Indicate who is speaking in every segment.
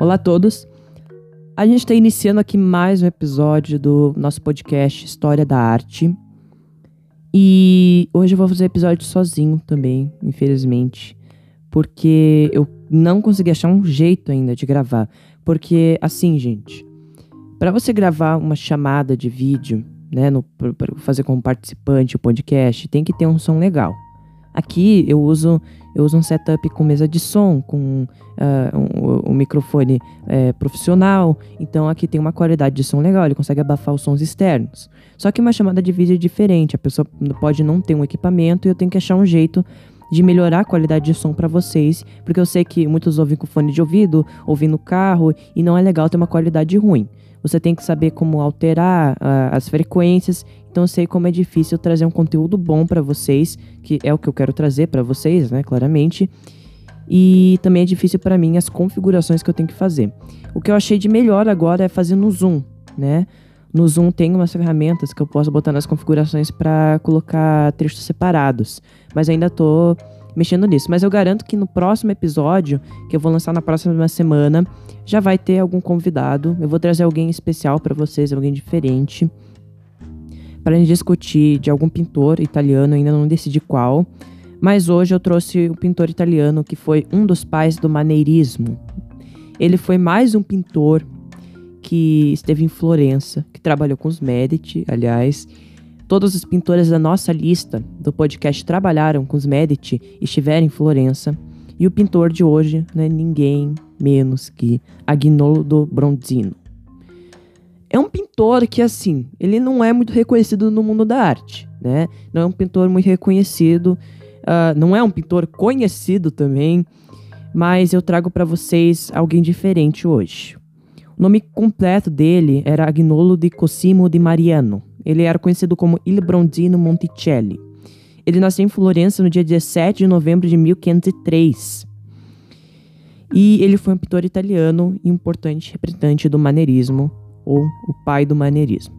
Speaker 1: Olá a todos. A gente está iniciando aqui mais um episódio do nosso podcast História da Arte. E hoje eu vou fazer episódio sozinho também, infelizmente, porque eu não consegui achar um jeito ainda de gravar. Porque assim, gente, para você gravar uma chamada de vídeo, né, para fazer como participante o podcast, tem que ter um som legal. Aqui eu uso eu uso um setup com mesa de som, com uh, um, um, microfone uh, profissional. Então aqui tem uma qualidade de som legal, ele consegue abafar os sons externos. Só que uma chamada de vídeo é diferente, a pessoa pode não ter um equipamento e eu tenho que achar um jeito de melhorar a qualidade de som para vocês, porque eu sei que muitos ouvem com fone de ouvido, ouvem no carro e não é legal ter uma qualidade ruim. Você tem que saber como alterar uh, as frequências. Então eu sei como é difícil trazer um conteúdo bom para vocês, que é o que eu quero trazer para vocês, né, claramente. E também é difícil para mim as configurações que eu tenho que fazer. O que eu achei de melhor agora é fazer no Zoom, né? No Zoom tem umas ferramentas que eu posso botar nas configurações para colocar trechos separados, mas ainda tô mexendo nisso. Mas eu garanto que no próximo episódio, que eu vou lançar na próxima semana, já vai ter algum convidado. Eu vou trazer alguém especial para vocês, alguém diferente, para gente discutir de algum pintor italiano, ainda não decidi qual. Mas hoje eu trouxe um pintor italiano que foi um dos pais do maneirismo. Ele foi mais um pintor que esteve em Florença, que trabalhou com os Medici, aliás, Todos os pintores da nossa lista do podcast trabalharam com os Medici e estiveram em Florença. E o pintor de hoje não é ninguém menos que Agnolo Bronzino. É um pintor que, assim, ele não é muito reconhecido no mundo da arte, né? Não é um pintor muito reconhecido, uh, não é um pintor conhecido também, mas eu trago para vocês alguém diferente hoje. O nome completo dele era Agnolo di Cosimo di Mariano. Ele era conhecido como Il Brondino Monticelli. Ele nasceu em Florença no dia 17 de novembro de 1503. E ele foi um pintor italiano e importante representante do maneirismo, ou o pai do maneirismo.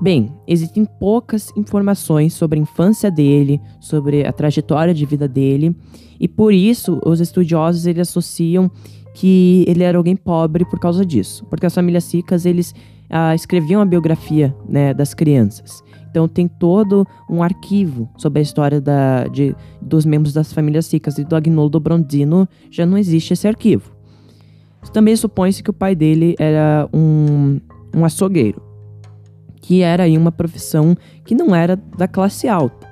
Speaker 1: Bem, existem poucas informações sobre a infância dele, sobre a trajetória de vida dele, e por isso os estudiosos eles associam que ele era alguém pobre por causa disso, porque as famílias ricas eles uh, escreviam a biografia né, das crianças. Então tem todo um arquivo sobre a história da, de, dos membros das famílias ricas e do Agnolo Brondino já não existe esse arquivo. Também supõe-se que o pai dele era um, um açougueiro, que era aí uma profissão que não era da classe alta.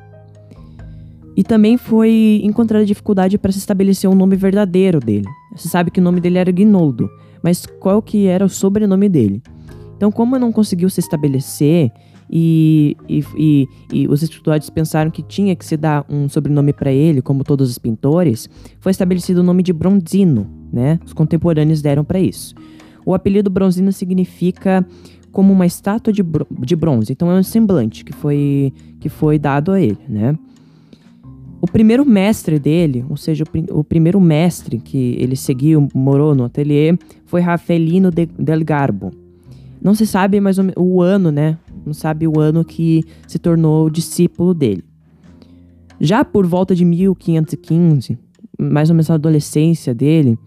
Speaker 1: E também foi encontrada dificuldade para se estabelecer o um nome verdadeiro dele. Você sabe que o nome dele era Gnoldo, mas qual que era o sobrenome dele? Então, como não conseguiu se estabelecer e, e, e, e os estudiosos pensaram que tinha que se dar um sobrenome para ele, como todos os pintores, foi estabelecido o nome de Bronzino, né? Os contemporâneos deram para isso. O apelido Bronzino significa como uma estátua de, de bronze, então é um semblante que foi, que foi dado a ele, né? O primeiro mestre dele, ou seja, o, o primeiro mestre que ele seguiu, morou no ateliê, foi Rafaelino de, del Garbo, não se sabe mais o, ano, né? Não sabe o ano que se tornou discípulo dele. Já por volta de 1515, mais ou menos na adolescência dele,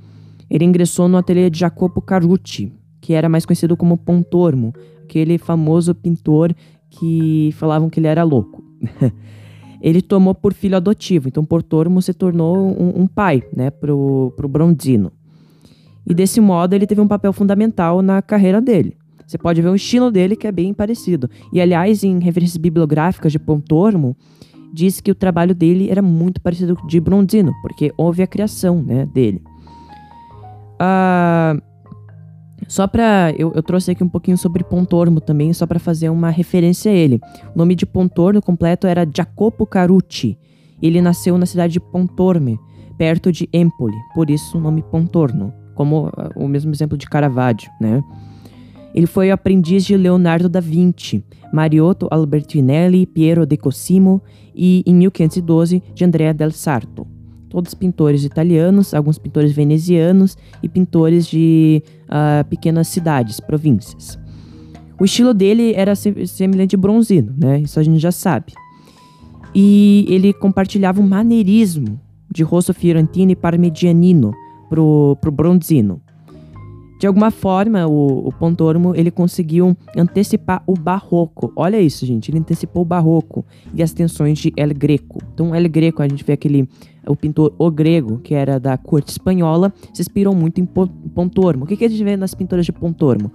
Speaker 1: ele ingressou no ateliê de Jacopo Carucci, que era mais conhecido como Pontormo, aquele famoso pintor que falavam que ele era louco. ele tomou por filho adotivo, então Pontormo se tornou um, um pai, né, pro, pro Bronzino. E desse modo ele teve um papel fundamental na carreira dele. Você pode ver o estilo dele que é bem parecido. E aliás, em referências bibliográficas de Pontormo, diz que o trabalho dele era muito parecido o de Bronzino, porque houve a criação né, dele. Uh, só para eu, eu, trouxe aqui um pouquinho sobre Pontormo também, só para fazer uma referência a ele. O nome de Pontormo completo era Jacopo Carucci. Ele nasceu na cidade de Pontorme, perto de Empoli, por isso o nome Pontorno, como uh, o mesmo exemplo de Caravaggio, né? Ele foi aprendiz de Leonardo da Vinci, Mariotto Albertinelli, Piero de Cosimo e, em 1512, de Andrea del Sarto. Todos pintores italianos, alguns pintores venezianos e pintores de uh, pequenas cidades, províncias. O estilo dele era semelhante bronzino, né? Isso a gente já sabe. E ele compartilhava um maneirismo de rosto fiorentino e parmigianino, pro, pro Bronzino. De alguma forma, o, o Pontormo ele conseguiu antecipar o barroco. Olha isso, gente. Ele antecipou o barroco e as tensões de El Greco. Então, El Greco, a gente vê aquele o pintor O Grego, que era da corte espanhola, se inspirou muito em Pontormo. O que, que a gente vê nas pinturas de Pontormo?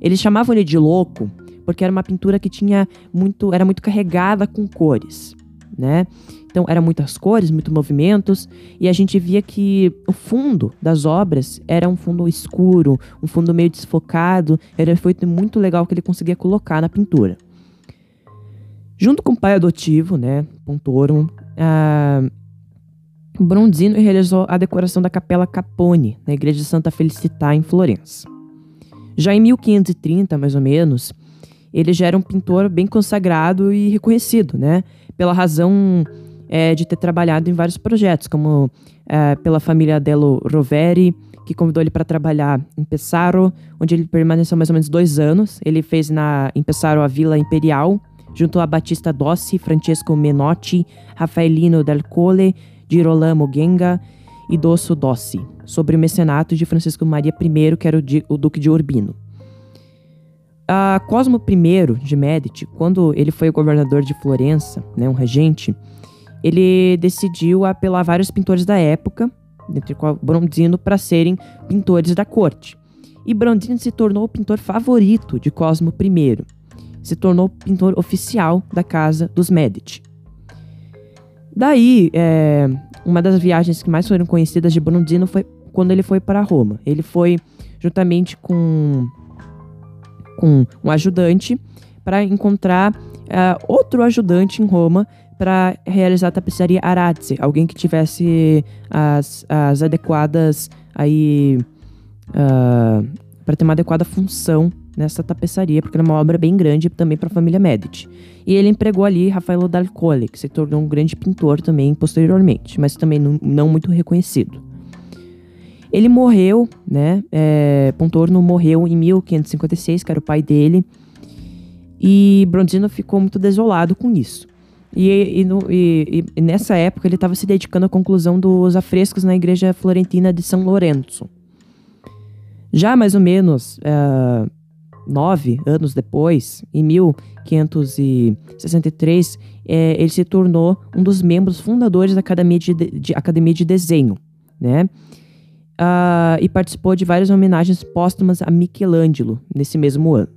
Speaker 1: Eles chamavam ele de louco porque era uma pintura que tinha muito, era muito carregada com cores, né? Então, eram muitas cores, muitos movimentos, e a gente via que o fundo das obras era um fundo escuro, um fundo meio desfocado, era um efeito muito legal que ele conseguia colocar na pintura. Junto com o pai adotivo, né, Pontoro, a Bronzino realizou a decoração da Capela Capone, na igreja de Santa Felicità, em Florença. Já em 1530, mais ou menos, ele já era um pintor bem consagrado e reconhecido, né? Pela razão é, de ter trabalhado em vários projetos, como é, pela família Dello Roveri, que convidou ele para trabalhar em Pesaro, onde ele permaneceu mais ou menos dois anos. Ele fez na, em Pesaro a Vila Imperial, junto a Batista Dossi, Francesco Menotti, Raffaellino Del Cole, Girolamo Genga e Dosso Dossi, sobre o mecenato de Francisco Maria I, que era o, o Duque de Urbino. A Cosmo I de Medici, quando ele foi governador de Florença, né, um regente, ele decidiu apelar vários pintores da época, dentre qual Bronzino, para serem pintores da corte. E Bronzino se tornou o pintor favorito de Cosmo I. Se tornou pintor oficial da casa dos Medici. Daí, é, uma das viagens que mais foram conhecidas de Bronzino foi quando ele foi para Roma. Ele foi juntamente com, com um ajudante para encontrar uh, outro ajudante em Roma para realizar a tapeçaria Arazzi, alguém que tivesse as, as adequadas aí uh, ah, para ter uma adequada função nessa tapeçaria, porque era uma obra bem grande também para a família Medici. E ele empregou ali Rafaelo D'Alcole, que se tornou um grande pintor também posteriormente, mas também não, não muito reconhecido. Ele morreu, né? É, Pontorno morreu em 1556, que era o pai dele, e Bronzino ficou muito desolado com isso. E, e, no, e, e nessa época ele estava se dedicando à conclusão dos afrescos na igreja florentina de São Lourenço. Já mais ou menos uh, nove anos depois, em 1563, é, ele se tornou um dos membros fundadores da Academia de, de Academia de Desenho, né? Uh, e participou de várias homenagens póstumas a Michelangelo nesse mesmo ano.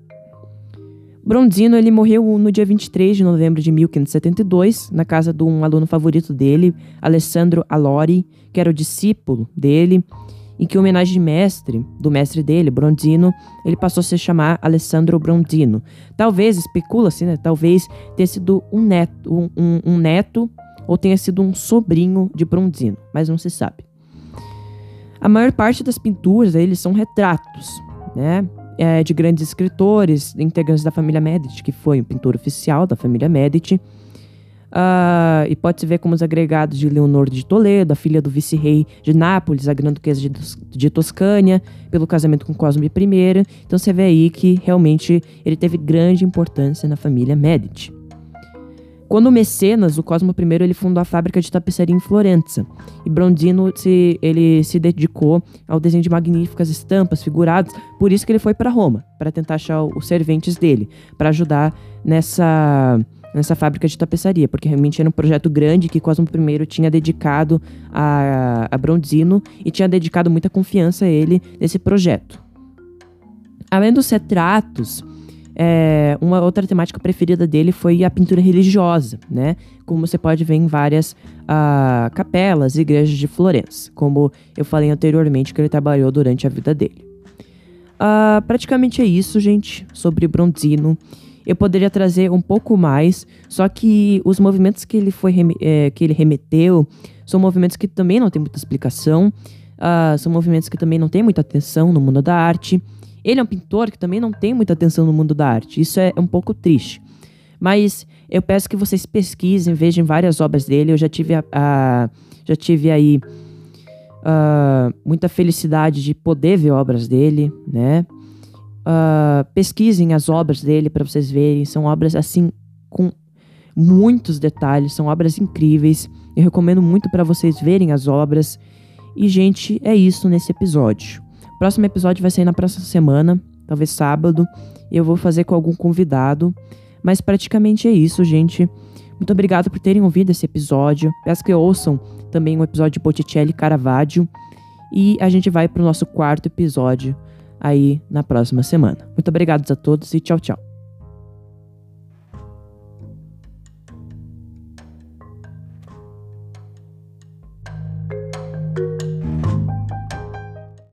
Speaker 1: Bronzino ele morreu no dia 23 de novembro de 1572, na casa de um aluno favorito dele, Alessandro Alori, que era o discípulo dele, em que, em homenagem de mestre, do mestre dele, Bronzino, ele passou a se chamar Alessandro Bronzino. Talvez, especula-se, né? Talvez tenha sido um neto, um, um, um neto ou tenha sido um sobrinho de Bronzino, mas não se sabe. A maior parte das pinturas dele são retratos, né? É, de grandes escritores, integrantes da família Medici, que foi um pintor oficial da família Medici. Uh, e pode-se ver como os agregados de Leonor de Toledo, a filha do vice-rei de Nápoles, a grande duquesa de, de Toscânia, pelo casamento com Cosme I. Então você vê aí que realmente ele teve grande importância na família Medici. Quando Mecenas, o Cosmo I, ele fundou a fábrica de tapeçaria em Florença. E Brondino se, ele se dedicou ao desenho de magníficas estampas, figurados. Por isso que ele foi para Roma, para tentar achar os serventes dele, para ajudar nessa nessa fábrica de tapeçaria, porque realmente era um projeto grande que Cosmo I tinha dedicado a, a Bronzino e tinha dedicado muita confiança a ele nesse projeto. Além dos retratos, é, uma outra temática preferida dele foi a pintura religiosa, né? Como você pode ver em várias uh, capelas e igrejas de Florença, como eu falei anteriormente que ele trabalhou durante a vida dele. Uh, praticamente é isso, gente, sobre Bronzino. Eu poderia trazer um pouco mais, só que os movimentos que ele, foi, é, que ele remeteu são movimentos que também não tem muita explicação, uh, são movimentos que também não tem muita atenção no mundo da arte. Ele é um pintor que também não tem muita atenção no mundo da arte. Isso é um pouco triste. Mas eu peço que vocês pesquisem, vejam várias obras dele. Eu já tive, a, a já tive aí uh, muita felicidade de poder ver obras dele, né? Uh, pesquisem as obras dele para vocês verem. São obras assim com muitos detalhes, são obras incríveis. Eu recomendo muito para vocês verem as obras E, gente, é isso nesse episódio. Próximo episódio vai sair na próxima semana, talvez sábado. Eu vou fazer com algum convidado. Mas praticamente é isso, gente. Muito obrigado por terem ouvido esse episódio. Peço que ouçam também o episódio de Botticelli Caravaggio. E a gente vai para o nosso quarto episódio aí na próxima semana. Muito obrigado a todos e tchau, tchau.